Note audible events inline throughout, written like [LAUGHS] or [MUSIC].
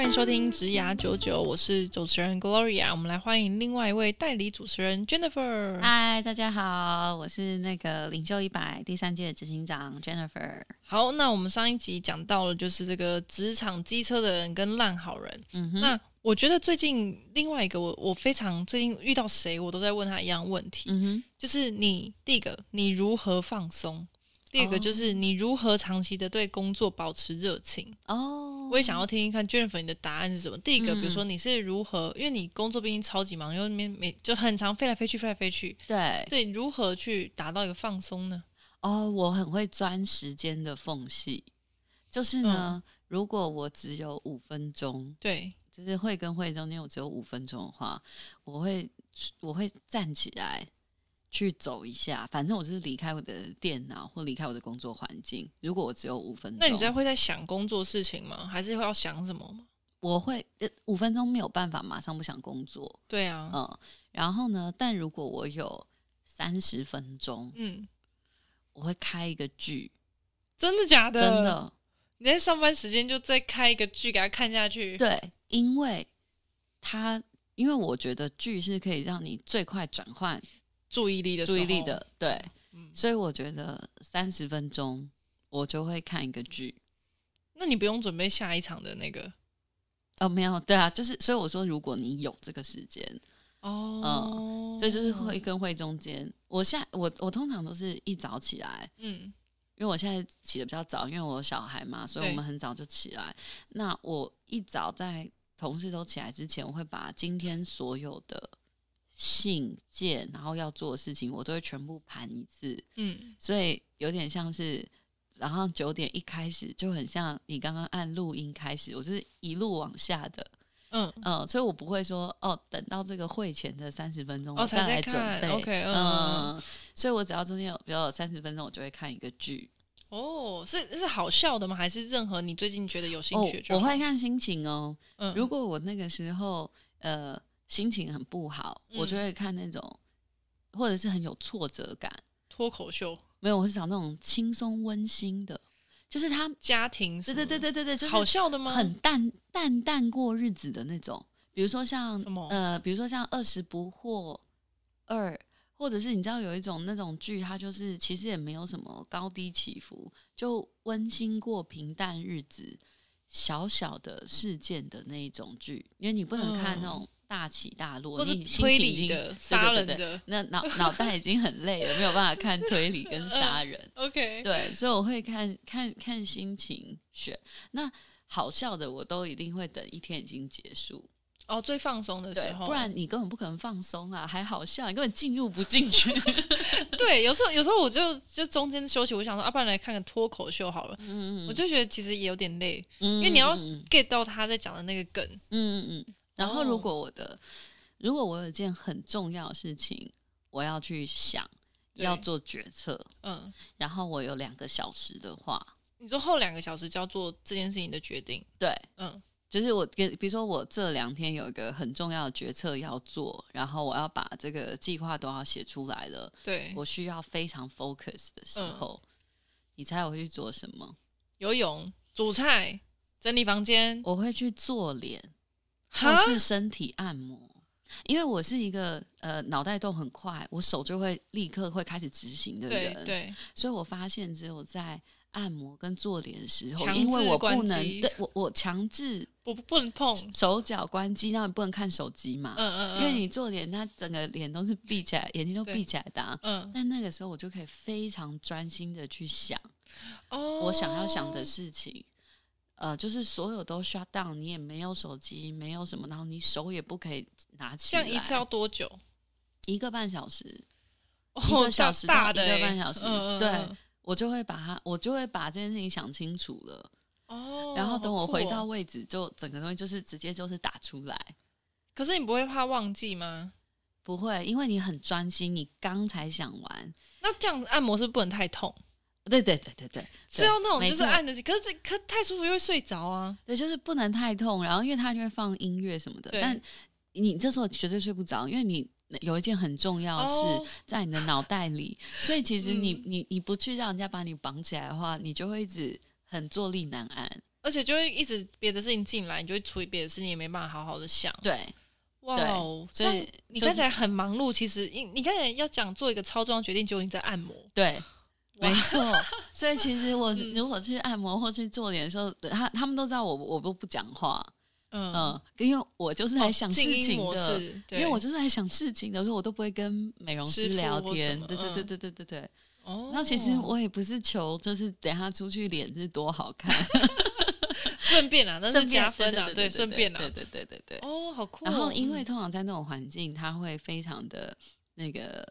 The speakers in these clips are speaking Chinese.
欢迎收听职涯九九，我是主持人 Gloria。我们来欢迎另外一位代理主持人 Jennifer。嗨，大家好，我是那个领袖一百第三届执行长 Jennifer。好，那我们上一集讲到了，就是这个职场机车的人跟烂好人。嗯哼，那我觉得最近另外一个我我非常最近遇到谁，我都在问他一样问题。嗯哼，就是你第一个，你如何放松？第二个就是你如何长期的对工作保持热情哦，我也想要听一看 Jennifer 你的答案是什么。第一个，比如说你是如何，因为你工作毕竟超级忙，因为每每就很长飞来飞去，飞来飞去。对对，如何去达到一个放松呢？哦，我很会钻时间的缝隙，就是呢，如果我只有五分钟，对，就是会跟会中间我只有五分钟的话，我会我会站起来。去走一下，反正我就是离开我的电脑或离开我的工作环境。如果我只有五分钟，那你在会在想工作事情吗？还是会要想什么吗？我会呃五分钟没有办法马上不想工作。对啊，嗯，然后呢？但如果我有三十分钟，嗯，我会开一个剧。真的假的？真的。你在上班时间就再开一个剧给他看下去？对，因为他因为我觉得剧是可以让你最快转换。注意力的注意力的对，嗯、所以我觉得三十分钟我就会看一个剧。那你不用准备下一场的那个？哦，没有，对啊，就是所以我说，如果你有这个时间，哦，嗯，这就是会跟会中间，我现在我我通常都是一早起来，嗯，因为我现在起的比较早，因为我有小孩嘛，所以我们很早就起来。那我一早在同事都起来之前，我会把今天所有的。信件，然后要做的事情，我都会全部盘一次。嗯，所以有点像是早上九点一开始，就很像你刚刚按录音开始，我就是一路往下的。嗯嗯，所以我不会说哦，等到这个会前的三十分钟我再来准备。OK，嗯，嗯，所以我只要中间有比如有三十分钟，我就会看一个剧。哦，是是好笑的吗？还是任何你最近觉得有兴趣？哦，我会看心情哦。嗯，如果我那个时候呃。心情很不好，嗯、我就会看那种，或者是很有挫折感。脱口秀。没有，我是找那种轻松温馨的，就是他家庭，对对对对对对，就是好笑的吗？很淡淡淡过日子的那种，比如说像什么？呃，比如说像二十不惑二，或者是你知道有一种那种剧，它就是其实也没有什么高低起伏，就温馨过平淡日子，小小的事件的那一种剧，因为你不能看那种。大起大落，你推理的、杀人的，那脑脑袋已经很累了，没有办法看推理跟杀人。[LAUGHS] OK，对，所以我会看看看心情选。那好笑的，我都一定会等一天已经结束。哦，最放松的时候，不然你根本不可能放松啊，还好笑，你根本进入不进去。[LAUGHS] 对，有时候有时候我就就中间休息，我想说，啊，不然来看个脱口秀好了。嗯嗯，我就觉得其实也有点累，嗯，因为你要 get 到他在讲的那个梗。嗯嗯嗯。然后，如果我的，oh. 如果我有一件很重要的事情，我要去想，要做决策，嗯，然后我有两个小时的话，你说后两个小时就要做这件事情的决定，对，嗯，就是我跟，比如说我这两天有一个很重要的决策要做，然后我要把这个计划都要写出来了，对，我需要非常 focus 的时候，嗯，你猜我会去做什么？游泳、煮菜、整理房间，我会去做脸。或是身体按摩，因为我是一个呃脑袋动很快，我手就会立刻会开始执行的人，对，对，所以我发现只有在按摩跟做脸的时候，因为我不能对我我强制不不能碰。手脚关机，那你不能看手机嘛，嗯嗯，嗯，因为你做脸，它整个脸都是闭起来，眼睛都闭起来的，啊，嗯，但那个时候我就可以非常专心的去想，哦，我想要想的事情。呃，就是所有都 shut down，你也没有手机，没有什么，然后你手也不可以拿起来。这样一次要多久？一个半小时，哦、一个小时大的一个半小时。嗯、对，我就会把它，我就会把这件事情想清楚了。哦，然后等我回到位置，就整个东西就是直接就是打出来。可是你不会怕忘记吗？不会，因为你很专心，你刚才想完。那这样子按摩是不能太痛。对对对对对，是要那种就是按的，可是这可太舒服又会睡着啊。对，就是不能太痛，然后因为它就会放音乐什么的，但你这时候绝对睡不着，因为你有一件很重要的事在你的脑袋里，[LAUGHS] 所以其实你你你不去让人家把你绑起来的话，你就会一直很坐立难安，而且就会一直别的事情进来，你就会处理别的事情，也没办法好好的想。对。哇哦！所以你看起来很忙碌，其实你你看起来要讲做一个超重要决定，结果你在按摩。对，没错。[LAUGHS] 所以其实我如果去按摩或去做脸的时候，他他们都知道我我都不讲话。嗯嗯，因为我就是来想事情的，因为我就是来想事情的所以，我都不会跟美容师聊天。对对对对对对对。哦。那其实我也不是求，就是等下出去脸是多好看。[LAUGHS] 顺便啊，那是加分啊，对，顺便啊，对对对对对。哦，好酷。然后，因为通常在那种环境，他会非常的那个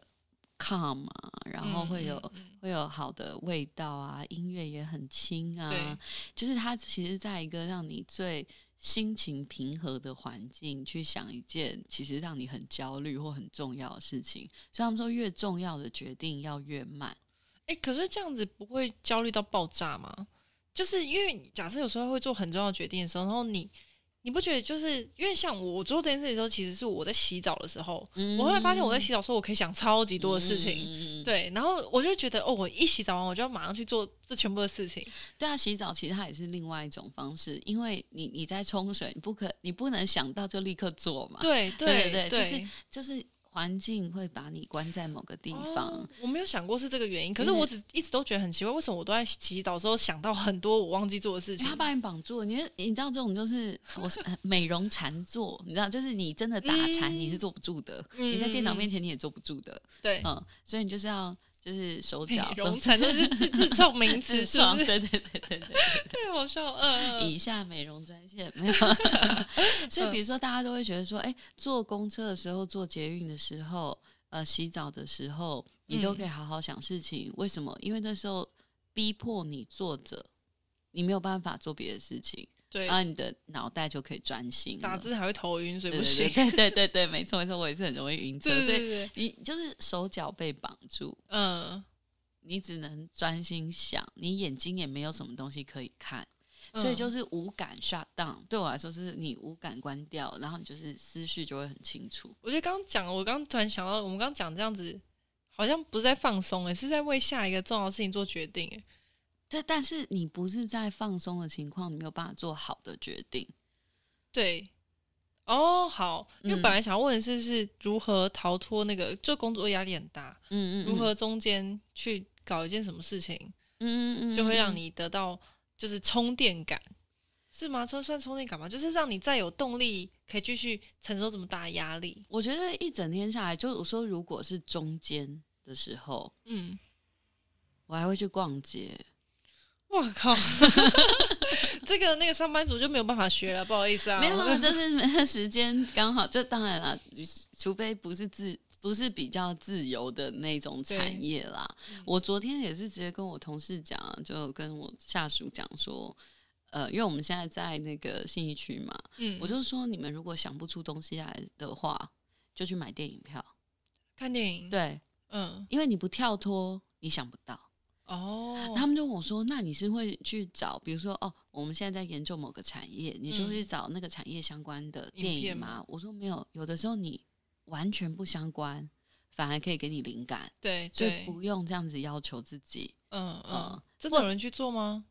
calm 啊，然后会有会有好的味道啊，音乐也很轻啊。对，就是它其实在一个让你最心情平和的环境去想一件其实让你很焦虑或很重要的事情。所以他们说，越重要的决定要越慢。哎，可是这样子不会焦虑到爆炸吗？就是因为假设有时候会做很重要的决定的时候，然后你你不觉得就是因为像我做这件事情的时候，其实是我在洗澡的时候，嗯、我后来发现我在洗澡的时候，我可以想超级多的事情，嗯、对，然后我就觉得哦，我一洗澡完，我就要马上去做这全部的事情。对啊，洗澡其实它也是另外一种方式，因为你你在冲水，你不可你不能想到就立刻做嘛，对对对，对，就是就是。环境会把你关在某个地方，哦，我没有想过是这个原因。可是我只一直都觉得很奇怪，为什么我都在洗澡的时候想到很多我忘记做的事情？他把你绑住了，你你知道这种就是我是美容禅坐，你知道，就是你真的打禅，你是坐不住的，嗯、你在电脑面前你也坐不住的。对，嗯，所以你就是要。就是手脚，容才都是自自创名词，是不是？对对对对对，太好笑。嗯，以下美容专线没有。所以比如说，大家都会觉得说，哎，坐公车的时候，坐捷运的时候，呃，洗澡的时候，你都可以好好想事情。为什么？因为那时候逼迫你坐着，你没有办法做别的事情。对，然后你的脑袋就可以专心，打字还会头晕，所以不行。对 [LAUGHS] 对对对对，没错没错，我也是很容易晕车，所以你就是手脚被绑住，嗯，你只能专心想，你眼睛也没有什么东西可以看，所以就是无感 shut down。对我来说，是你无感关掉，然后你就是思绪就会很清楚。我觉得刚刚讲，我刚刚突然想到，我们刚刚讲这样子，好像不是在放松，哎，是在为下一个重要的事情做决定，哎。对，但是你不是在放松的情况，你没有办法做好的决定。对，哦，好，因为本来想问的是，是如何逃脱那个，就工作压力很大，嗯，嗯嗯，如何中间去搞一件什么事情，嗯嗯嗯，就会让你得到就是充电感，是吗？这算充电感吗？就是让你再有动力，可以继续承受这么大的压力。我觉得一整天下来，就我说，如果是中间的时候，嗯，我还会去逛街。我靠，[LAUGHS] 这个那个上班族就没有办法学了，不好意思啊。没有，就是时间刚好。就当然了，除非不是自不是比较自由的那种产业啦。我昨天也是直接跟我同事讲，就跟我下属讲说，呃，因为我们现在在那个信义区嘛，嗯，我就说你们如果想不出东西来的话，就去买电影票，看电影。对，嗯，因为你不跳脱，你想不到。哦，oh. 他们就问我说：“那你是会去找，比如说，哦，我们现在在研究某个产业，你就会找那个产业相关的电影吗？”嗯、我说：“没有，有的时候你完全不相关，反而可以给你灵感。对”对，所以不用这样子要求自己。嗯嗯，嗯真的有人去做吗？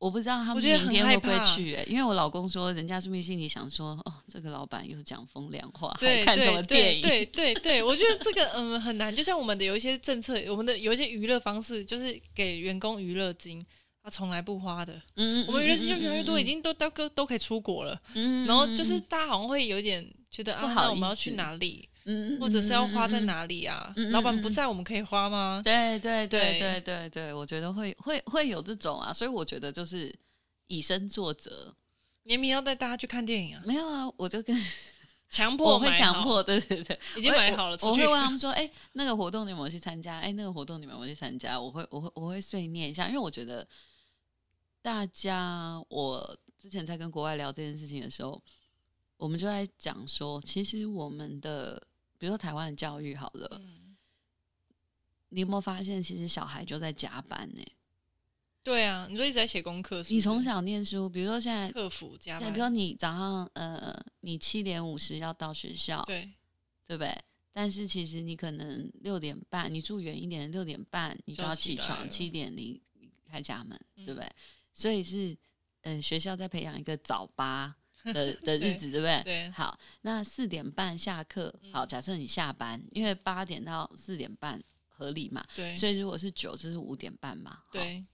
我不知道他们明天会不会去、欸，因为我老公说，人家是不是心里想说，哦，这个老板又讲风凉话，对还看什么电影？对对对，我觉得这个嗯很难。就像我们的有一些政策，我们的有一些娱乐方式，就是给员工娱乐金，他从来不花的。嗯，我们娱乐金就越来越多，已经都都都都可以出国了。嗯，然后就是大家好像会有点觉得啊，那我们要去哪里？或者是要花在哪里啊？嗯、老板不在，我们可以花吗？对对对对对对，我觉得会会会有这种啊，所以我觉得就是以身作则。明明要带大家去看电影啊？没有啊，我就跟 [LAUGHS] 强迫，我会强迫，对对对，已经买好了。我会问他们说：“哎、欸，那个活动你有没有去参加？哎、欸，那个活动你们有没有去参加？”我会我会我会碎念一下，因为我觉得大家，我之前在跟国外聊这件事情的时候，我们就在讲说，其实我们的。比如说台湾的教育好了，嗯、你有没有发现，其实小孩就在加班呢？对啊，你说一直在写功课，你从小念书，比如说现在客服加班，比如说你早上呃，你七点五十要到学校，对，对不对？但是其实你可能六点半，你住远一点，六点半你就要起床，七点离开家门，嗯、对不对？所以是呃，学校在培养一个早八 [LAUGHS] 的的日子，对，不对？对。好，那四点半下课，好，假设你下班，因为八点到四点半合理嘛，对。所以如果是九，就是五点半嘛，对。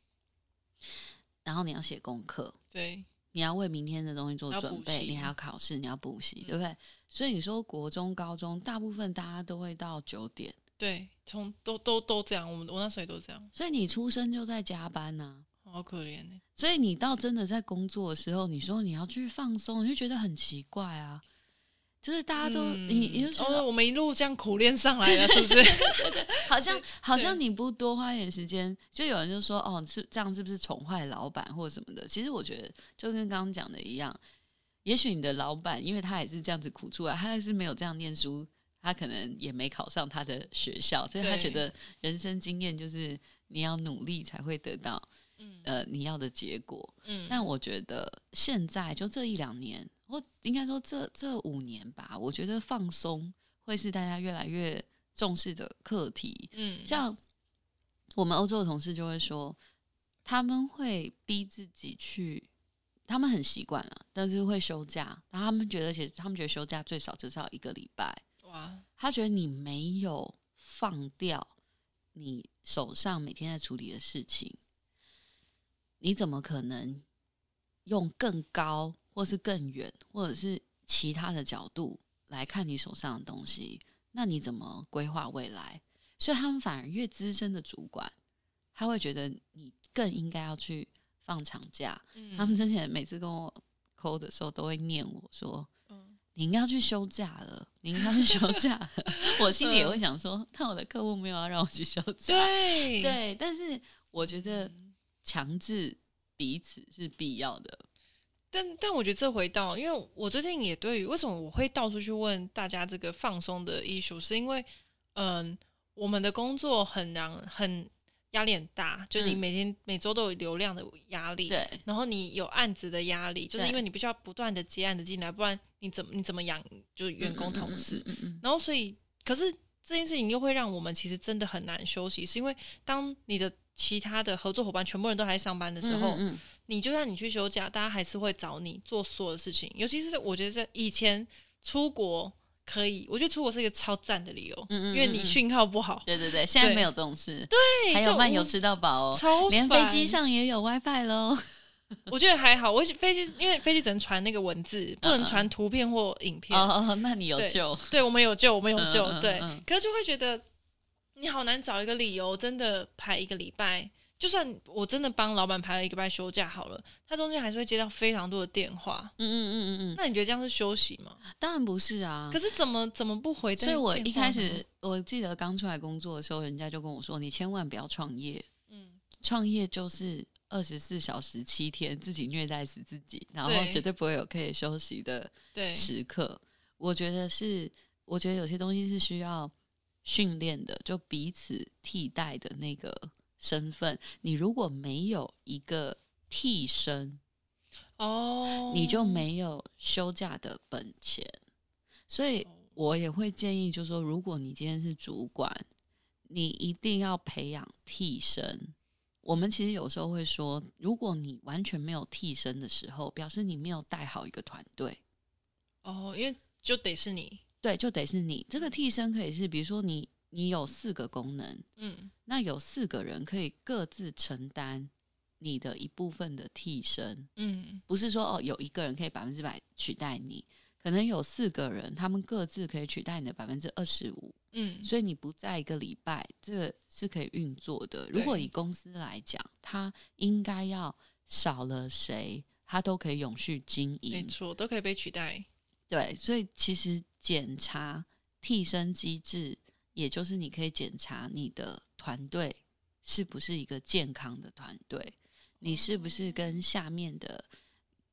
然后你要写功课，对，你要为明天的东西做准备，你还要考试，你要补习，嗯、对不对？所以你说国中、高中，大部分大家都会到九点，对，从都都都这样，我们我那时候也都这样。所以你出生就在加班呐、啊，好可怜呢。所以你到真的在工作的时候，你说你要去放松，你就觉得很奇怪啊。就是大家都、嗯、你你就说、哦，我们一路这样苦练上来的，[LAUGHS] 是不是？[LAUGHS] 好像好像你不多花一点时间，就有人就说哦，是这样是不是宠坏老板或者什么的？其实我觉得就跟刚刚讲的一样，也许你的老板因为他也是这样子苦出来，他还是没有这样念书，他可能也没考上他的学校，所以他觉得人生经验就是你要努力才会得到呃你要的结果。嗯，那我觉得现在就这一两年。或应该说这这五年吧，我觉得放松会是大家越来越重视的课题。嗯，像我们欧洲的同事就会说，他们会逼自己去，他们很习惯了，但是会休假。然后他们觉得，其实他们觉得休假最少至少一个礼拜。哇，他觉得你没有放掉你手上每天在处理的事情，你怎么可能用更高？或是更远，或者是其他的角度来看你手上的东西，那你怎么规划未来？所以他们反而越资深的主管，他会觉得你更应该要去放长假。嗯、他们之前每次跟我 call 的时候，都会念我说：“嗯、你应该要去休假了，你应该要去休假了。[LAUGHS] ”我心里也会想说：“但我的客户没有要让我去休假。对”对对，但是我觉得强制彼此是必要的。但但我觉得这回到，因为我最近也对于为什么我会到处去问大家这个放松的 issue，是因为嗯，我们的工作很难很压力很大，就是你每天、嗯、每周都有流量的压力，对，然后你有案子的压力，就是因为你必须要不断的接案子进来，不然你怎么你怎么养就是员工同事，然后所以可是这件事情又会让我们其实真的很难休息，是因为当你的。其他的合作伙伴全部人都还在上班的时候，嗯嗯，你就算你去休假，大家还是会找你做所有的事情。尤其是我觉得在以前出国可以，我觉得出国是一个超赞的理由，因为你讯号不好。对对对，现在没有这种事。对，还有漫游吃到饱哦，超连飞机上也有 WiFi 喽。[LAUGHS] 我觉得还好，我飞机因为飞机只能传那个文字，不能传图片或影片。哦哦，那你有救？对，我们有救，我们有救。对，可是就会觉得。你好难找一个理由，真的排一个礼拜。就算我真的帮老板排了一个礼拜休假好了，他中间还是会接到非常多的电话。嗯嗯嗯嗯嗯。那你觉得这样是休息吗？当然不是啊。可是怎么怎么不回？所以我一开始我记得刚出来工作的时候，人家就跟我说：“你千万不要创业。”嗯。创业就是二十四小时七天自己虐待死自己，然后绝对不会有可以休息的时刻。我觉得是，我觉得有些东西是需要。训练的就彼此替代的那个身份，你如果没有一个替身哦，你就没有休假的本钱。所以我也会建议，就是说，如果你今天是主管，你一定要培养替身。我们其实有时候会说，如果你完全没有替身的时候，表示你没有带好一个团队哦，因为就得是你。对，就得是你这个替身可以是，比如说你你有四个功能，嗯，那有四个人可以各自承担你的一部分的替身，嗯，不是说哦有一个人可以百分之百取代你，可能有四个人他们各自可以取代你的百分之二十五，嗯，所以你不在一个礼拜，这个是可以运作的。如果以公司来讲，它应该要少了谁，它都可以永续经营，没错，都可以被取代。对，所以其实检查替身机制，也就是你可以检查你的团队是不是一个健康的团队，你是不是跟下面的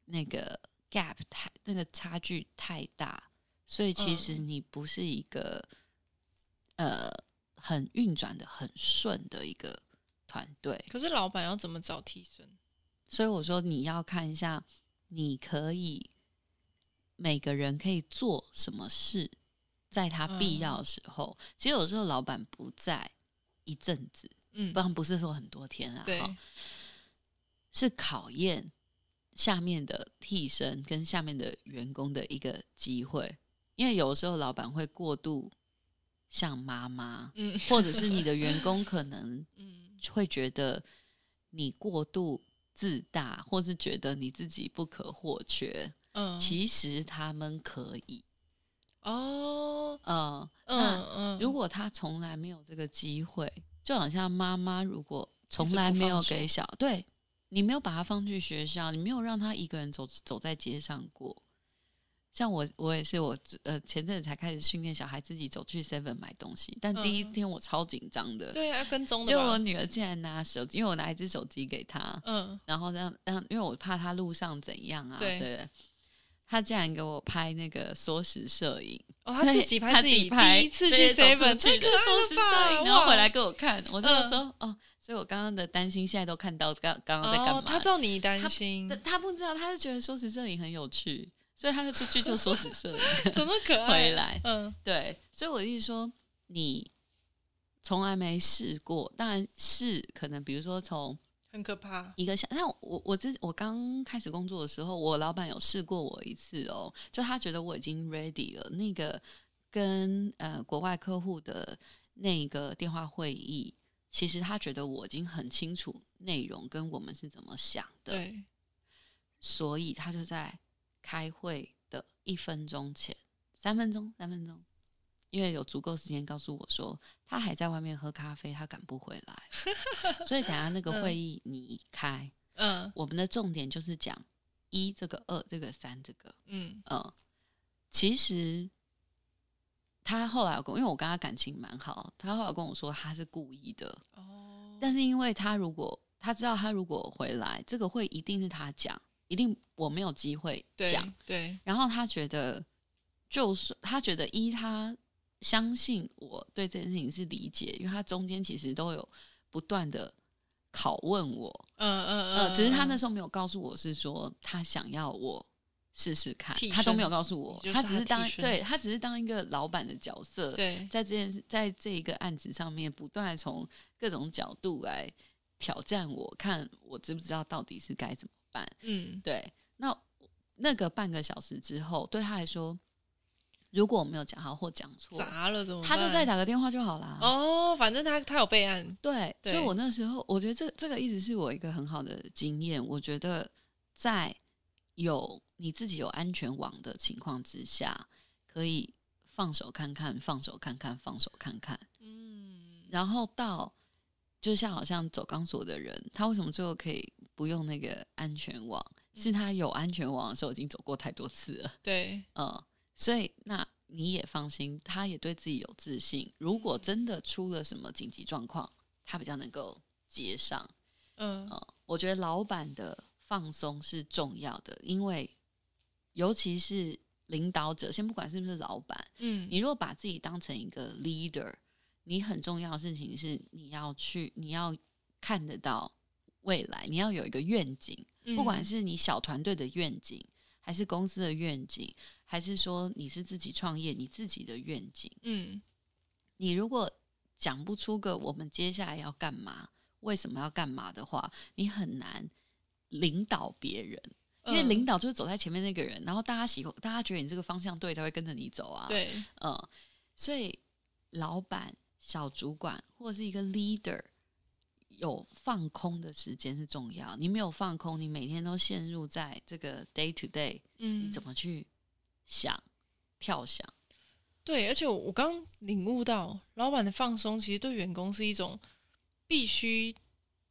那个 gap 太那个差距太大，所以其实你不是一个呃很运转的很顺的一个团队。可是老板要怎么找替身？所以我说你要看一下，你可以每个人可以做什么事，在他必要的时候。嗯、其实有时候老板不在一阵子，嗯，不然不是说很多天啊，对，是考验下面的替身跟下面的员工的一个机会。因为有时候老板会过度像妈妈，嗯，或者是你的员工可能 [LAUGHS] 会觉得你过度。自大，或是觉得你自己不可或缺，嗯，其实他们可以哦，嗯嗯嗯。如果他从来没有这个机会，就好像妈妈如果从来没有给小，对，你没有把他放去学校，你没有让他一个人走走在街上过。像我，我也是我呃前阵子才开始训练小孩自己走去 Seven 买东西，但第一天我超紧张的。对啊，跟踪的。就我女儿竟然拿手机，因为我拿一只手机给她，嗯，然后让让，因为我怕她路上怎样啊，对。她竟然给我拍那个缩时摄影，哦，她自己拍自己拍，第一次去 Seven 去的缩时摄影，然后回来给我看，我就说哦，所以我刚刚的担心现在都看到刚刚刚在干嘛？他知道你担心，他不知道，他是觉得缩时摄影很有趣。所以他就出去就缩时摄影，[LAUGHS] 怎么可爱？回来，嗯，对。所以我的意思说，你从来没试过，当然是可能，比如说从很可怕一个像，像我我之我刚开始工作的时候，我老板有试过我一次哦，就他觉得我已经 ready 了，那个跟呃国外客户的那个电话会议，其实他觉得我已经很清楚内容跟我们是怎么想的，对，所以他就在。开会的一分钟前，三分钟，三分钟，因为有足够时间告诉我说他还在外面喝咖啡，他赶不回来，[LAUGHS] 所以等下那个会议你开，嗯，我们的重点就是讲一这个二这个三这个，嗯。嗯，其实他后来跟我，因为我跟他感情蛮好，他后来跟我说他是故意的，哦，但是因为他如果他知道他如果回来，这个会一定是他讲。一定我没有机会讲，对。然后他觉得，就是他觉得一他相信我对这件事情是理解，因为他中间其实都有不断的拷问我，嗯嗯嗯，只是他那时候没有告诉我是说他想要我试试看，他都没有告诉我，他只是当对他只是当一个老板的角色，对，在这件事在这一个案子上面不断从各种角度来挑战我，看我知不知道到底是该怎么办。嗯，对，那那个半个小时之后，对他来说，如果我没有讲好或讲错，砸了怎么办？他就再打个电话就好了。哦，反正他他有备案。对，对，所以我那时候我觉得这这个一直是我一个很好的经验。我觉得在有你自己有安全网的情况之下，可以放手看看，放手看看，放手看看。嗯，然后到就像好像走钢索的人，他为什么最后可以？不用那个安全网，是他有安全网的时候已经走过太多次了。对，嗯，所以那你也放心，他也对自己有自信。如果真的出了什么紧急状况，他比较能够接上。嗯，嗯，我觉得老板的放松是重要的，因为尤其是领导者，先不管是不是老板，嗯，你如果把自己当成一个 leader，你很重要的事情是你要去，你要看得到。未来你要有一个愿景，不管是你小团队的愿景，还是公司的愿景，还是说你是自己创业你自己的愿景，嗯，你如果讲不出个我们接下来要干嘛，为什么要干嘛的话，你很难领导别人，因为领导就是走在前面那个人，然后大家喜欢，大家觉得你这个方向对，才会跟着你走啊，对，嗯，所以老板、小主管或者是一个 leader。有放空的时间是重要。你没有放空，你每天都陷入在这个 day to day，嗯，你怎么去想、跳想？对，而且我刚领悟到，老板的放松其实对员工是一种必须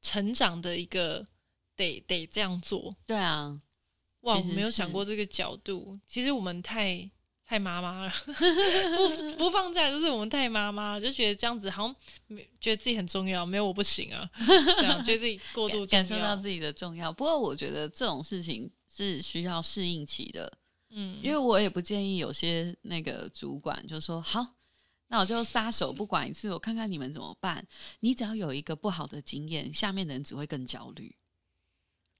成长的一个得得这样做。对啊，哇，我没有想过这个角度。其实我们太。太妈妈了，[LAUGHS] 不不放假就是我们太妈妈，就觉得这样子好像觉得自己很重要，没有我不行啊，[LAUGHS] 这样觉得自己过度感受到自己的重要。不过我觉得这种事情是需要适应期的，嗯，因为我也不建议有些那个主管就说好，那我就撒手不管一次，我看看你们怎么办。你只要有一个不好的经验，下面的人只会更焦虑。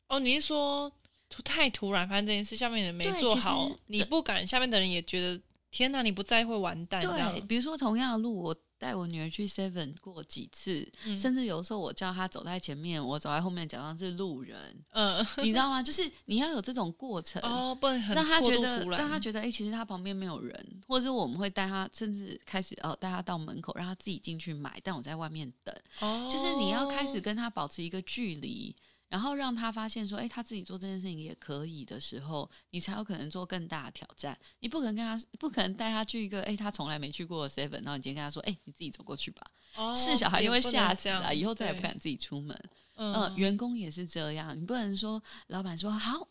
哦，你是说太突然发生这件事，下面的人没做好，你不敢，下面的人也觉得天哪，你不在会完蛋。对，比如说同样的路，我。带我女儿去 Seven 过几次，嗯、甚至有时候我叫她走在前面，我走在后面，假装是路人。嗯，你知道吗？就是你要有这种过程哦，不能很让她觉得，让她觉得，哎、欸，其实她旁边没有人，或者是我们会带她，甚至开始哦，带她到门口，让她自己进去买，但我在外面等。哦，就是你要开始跟她保持一个距离。然后让他发现说，哎，他自己做这件事情也可以的时候，你才有可能做更大的挑战。你不可能跟他，不可能带他去一个，哎，他从来没去过的 seven，然后你今天跟他说，哎，你自己走过去吧。哦，是小孩又会吓死啊，以后再也不敢自己出门。嗯，呃，员工也是这样，你不能说老板说好，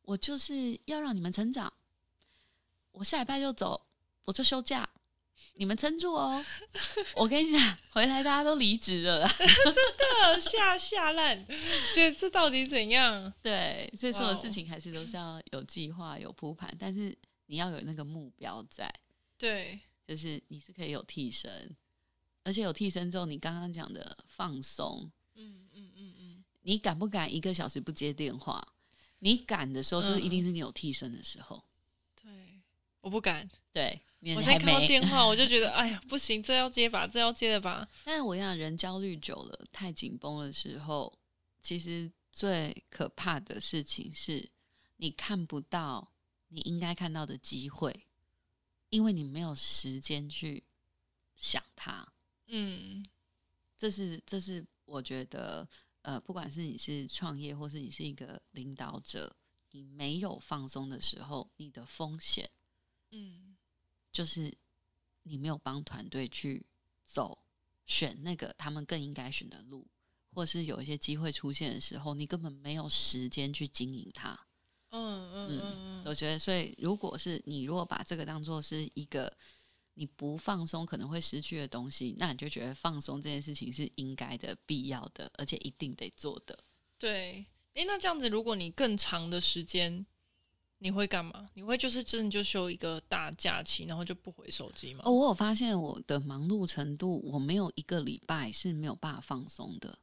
我就是要让你们成长，我下礼拜就走，我就休假。你们撑住哦！[LAUGHS] 我跟你讲，回来大家都离职了，[LAUGHS] 真的吓吓烂，觉得这到底怎样？对，所以说的事情还是都是要有计划、有铺盘，但是你要有那个目标在。对，就是你是可以有替身，而且有替身之后，你刚刚讲的放松，嗯嗯嗯嗯，你敢不敢一个小时不接电话？你敢的时候，就是一定是你有替身的时候。对，我不敢。对。我现在看到电话，我就觉得，哎呀，不行，这要接吧，这要接的吧。[LAUGHS] 但我想，人焦虑久了，太紧绷的时候，其实最可怕的事情是，你看不到你应该看到的机会，因为你没有时间去想它。嗯，这是这是我觉得，呃，不管是你是创业，或是你是一个领导者，你没有放松的时候，你的风险，嗯。就是你没有帮团队去走，选那个他们更应该选的路，或是有一些机会出现的时候，你根本没有时间去经营它。嗯嗯嗯，我觉得，所以如果是你，如果把这个当做是一个你不放松可能会失去的东西，那你就觉得放松这件事情是应该的、必要的，而且一定得做的。对，诶，那这样子，如果你更长的时间。你会干嘛？你会就是真的就休一个大假期，然后就不回手机吗？哦，我有发现我的忙碌程度，我没有一个礼拜是没有办法放松的。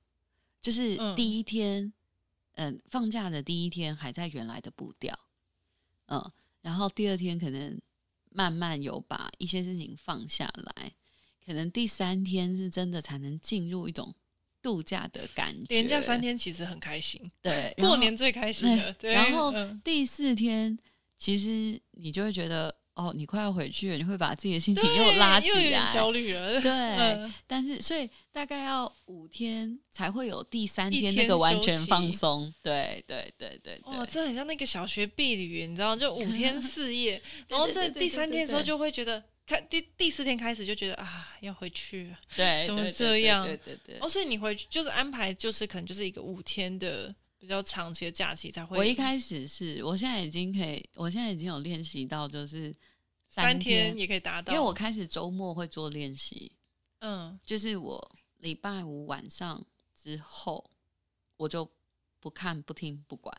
就是第一天，嗯、呃，放假的第一天还在原来的步调，嗯、呃，然后第二天可能慢慢有把一些事情放下来，可能第三天是真的才能进入一种。度假的感觉，连假三天其实很开心，对，[LAUGHS] 过年最开心的。对，然后第四天，其实你就会觉得，哦，你快要回去了，你会把自己的心情又拉起来，焦虑了。对，[LAUGHS] 嗯、但是所以大概要五天才会有第三天那个完全放松。对对对对，对，哇，这很像那个小学毕旅，你知道，就五天 [LAUGHS] 四夜，然后在第三天的时候就会觉得。开第第四天开始就觉得啊，要回去了，对，[LAUGHS] 怎么这样？对对对。哦，所以你回去就是安排，就是可能就是一个五天的比较长期的假期才会。我一开始是我现在已经可以，我现在已经有练习到就是三天，三天也可以达到，因为我开始周末会做练习，嗯，就是我礼拜五晚上之后我就不看不听不管。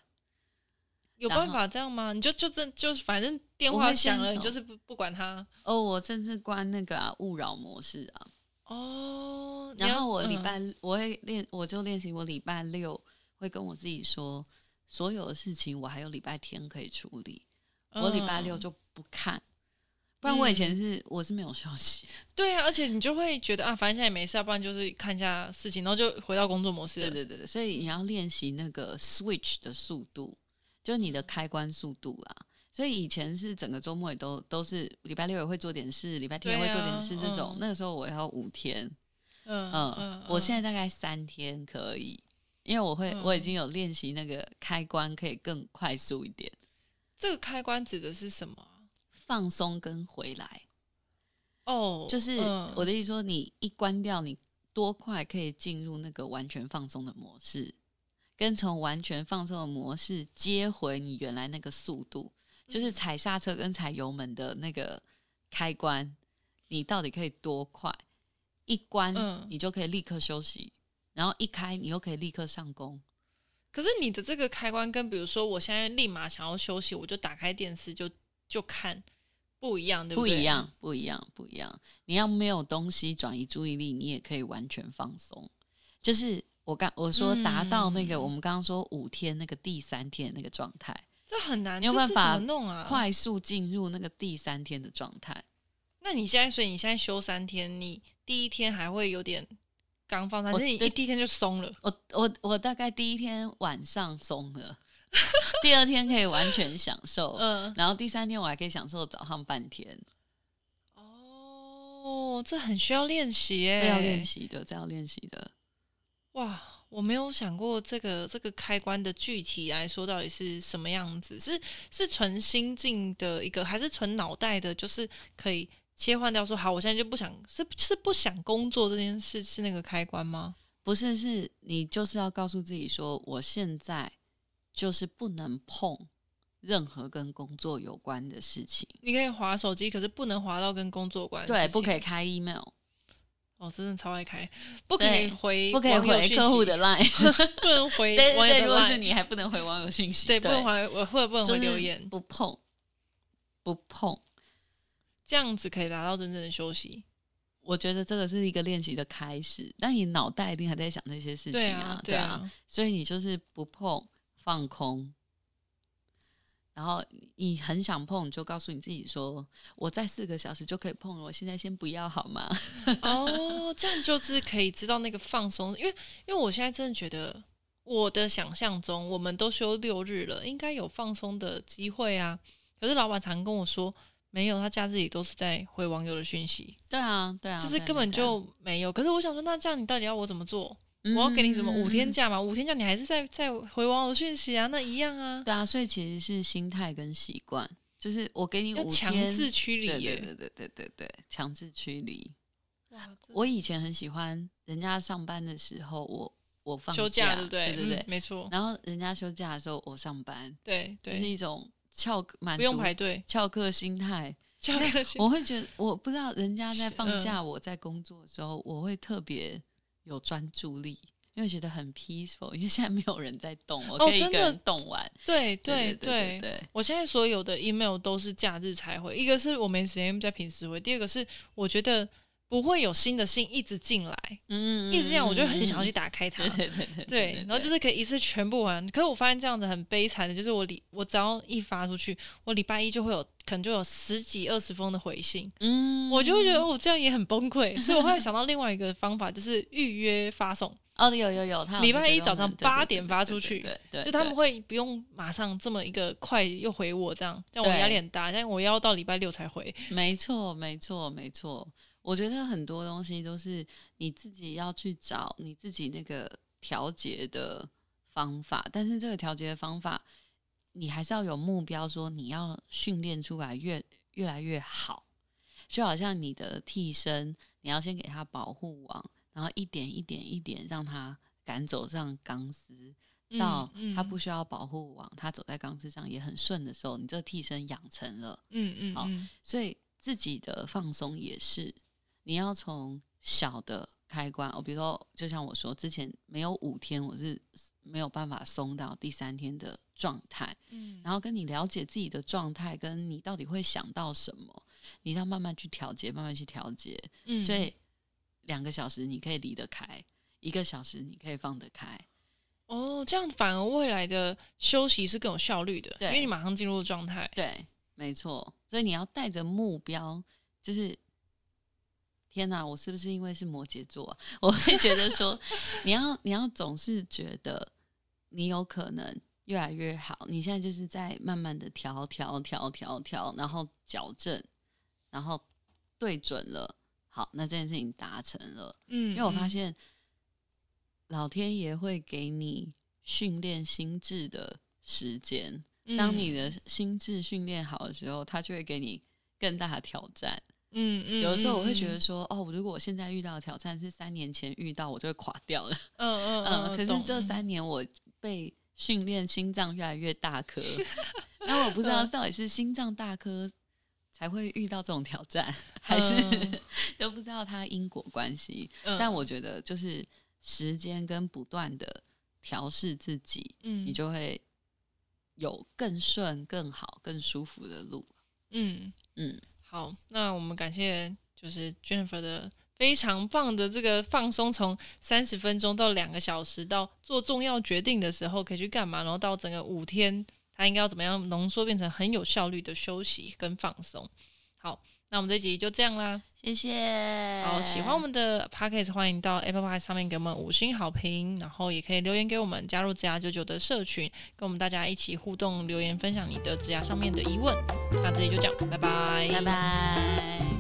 有办法这样吗？你就就这就是反正电话响了，你就是不不管它。哦，我甚至关那个啊勿扰模式啊。哦，然后我礼拜、嗯、我会练，我就练习我礼拜六会跟我自己说，所有的事情我还有礼拜天可以处理，嗯、我礼拜六就不看，不然我以前是、嗯、我是没有休息。对啊，而且你就会觉得啊，反正现在也没事，不然就是看一下事情，然后就回到工作模式。对对对，所以你要练习那个 switch 的速度。就是你的开关速度啦，所以以前是整个周末也都都是礼拜六也会做点事，礼拜天也会做点事这种。啊嗯、那个时候我要五天，嗯嗯，嗯，我现在大概三天可以，因为我会、嗯、我已经有练习那个开关可以更快速一点。这个开关指的是什么？放松跟回来。哦，就是我的意思说，你一关掉，你多快可以进入那个完全放松的模式？跟从完全放松的模式接回你原来那个速度，就是踩刹车跟踩油门的那个开关，你到底可以多快？一关你就可以立刻休息，然后一开你又可以立刻上工。可是你的这个开关跟比如说我现在立马想要休息，我就打开电视就就看，不一样，对不对？不一样，不一样，不一样。你要没有东西转移注意力，你也可以完全放松。就是我刚我说达到那个，嗯、我们刚刚说五天那个第三天那个状态，这很难，你有办法弄啊？快速进入那个第三天的状态。那你现在，所以你现在休三天，你第一天还会有点刚放，但是你第一天就松了。我我我大概第一天晚上松了，[LAUGHS] 第二天可以完全享受，[LAUGHS] 嗯，然后第三天我还可以享受早上半天。哦，这很需要练习耶，这要练习的，这要练习的。哇，我没有想过这个这个开关的具体来说到底是什么样子，是是纯心境的一个，还是纯脑袋的？就是可以。切换掉说好，我现在就不想是是不想工作这件事是那个开关吗？不是，是你就是要告诉自己说，我现在就是不能碰任何跟工作有关的事情。你可以划手机，可是不能划到跟工作有关。对，不可以开 email。哦，真的超爱开，不可以回，不可以回客户的 [LAUGHS] line，[LAUGHS] 不能回网友的 line。如果是你还不能回网友信息，对，不能回，我或者不能回留言，不碰，不碰。这样子可以达到真正的休息，我觉得这个是一个练习的开始。但你脑袋一定还在想那些事情啊，对啊，所以你就是不碰，放空。然后你很想碰，你就告诉你自己说：“我在四个小时就可以碰了，我现在先不要好吗？” [LAUGHS] 哦，这样就是可以知道那个放松。因为，因为我现在真的觉得，我的想象中，我们都休六日了，应该有放松的机会啊。可是老板常跟我说。没有，他假日里都是在回网友的讯息。对啊，对啊，就是根本就没有。可是我想说，那这样你到底要我怎么做？嗯、我要给你什么五天假嘛？五天假你还是在在回网友讯息啊？那一样啊。对啊，所以其实是心态跟习惯，就是我给你五天强制驱离，对对对对对对，强制驱离。哇，我以前很喜欢人家上班的时候，我我放假，休假对不对？对对对，嗯、没错。然后人家休假的时候，我上班，对对，就是一种。翘满不用排队，翘课心态。翘课心态，我会觉得，我不知道人家在放假，我在工作的时候，我会特别有专注力，因为觉得很 peaceful。因为现在没有人在动，我可以一个人动完。对对对对，我现在所有的 email 都是假日才回，一个是我没时间在平时回，第二个是我觉得。不会有新的信一直进来，嗯，一直这样，我就很想要去打开它，[LAUGHS] 对对对对，然后就是可以一次全部完。可是我发现这样子很悲惨的，就是我礼我只要一发出去，我礼拜一就会有可能就有十几二十封的回信，嗯，我就会觉得哦，这样也很崩溃，[LAUGHS] 所以我后来想到另外一个方法，就是预约发送。哦，有有有，他礼拜一早上八点发出去，对，就他们会不用马上这么一个快又回我这样，这样我压力很大，但我要到礼拜六才回。没错，没错，没错。我觉得很多东西都是你自己要去找你自己那个调节的方法，但是这个调节的方法，你还是要有目标，说你要训练出来越越来越好。就好像你的替身，你要先给他保护网，然后一点一点一点让他赶走上钢丝，到他不需要保护网，他走在钢丝上也很顺的时候，你这个替身养成了，嗯嗯，好，所以自己的放松也是。你要从小的开关，我比如说，就像我说，之前没有五天，我是没有办法松到第三天的状态。嗯，然后跟你了解自己的状态，跟你到底会想到什么，你要慢慢去调节，慢慢去调节。嗯，所以两个小时你可以离得开，一个小时你可以放得开。哦，这样反而未来的休息是更有效率的，对，因为你马上进入状态。对，没错。所以你要带着目标，就是。天哪，我是不是因为是摩羯座啊？[LAUGHS] 我会觉得说，你要你要总是觉得你有可能越来越好。你现在就是在慢慢的调调调调调，然后矫正，然后对准了。好，那这件事情达成了。嗯，因为我发现老天爷会给你训练心智的时间。当你的心智训练好的时候，他就会给你更大的挑战。嗯嗯，有的时候我会觉得说，嗯、哦，如果我现在遇到的挑战是三年前遇到，我就会垮掉了。嗯 [LAUGHS] 嗯嗯。可是这三年我被训练心脏越来越大颗，[LAUGHS] 那我不知道到底是心脏大颗才会遇到这种挑战，还是 [LAUGHS] 都不知道它因果关系。嗯、但我觉得就是时间跟不断的调试自己，嗯，你就会有更顺、更好、更舒服的路。嗯嗯。好，那我们感谢就是 Jennifer 的非常棒的这个放松，从三十分钟到两个小时，到做重要决定的时候可以去干嘛，然后到整个五天，他应该要怎么样浓缩变成很有效率的休息跟放松。好，那我们这集就这样啦，谢谢。好，喜欢我们的 Podcast，欢迎到 Apple Podcast 上面给我们五星好评，然后也可以留言给我们，加入职涯九九的社群，跟我们大家一起互动留言，分享你的指甲上面的疑问。那这里就这样，拜拜，拜拜。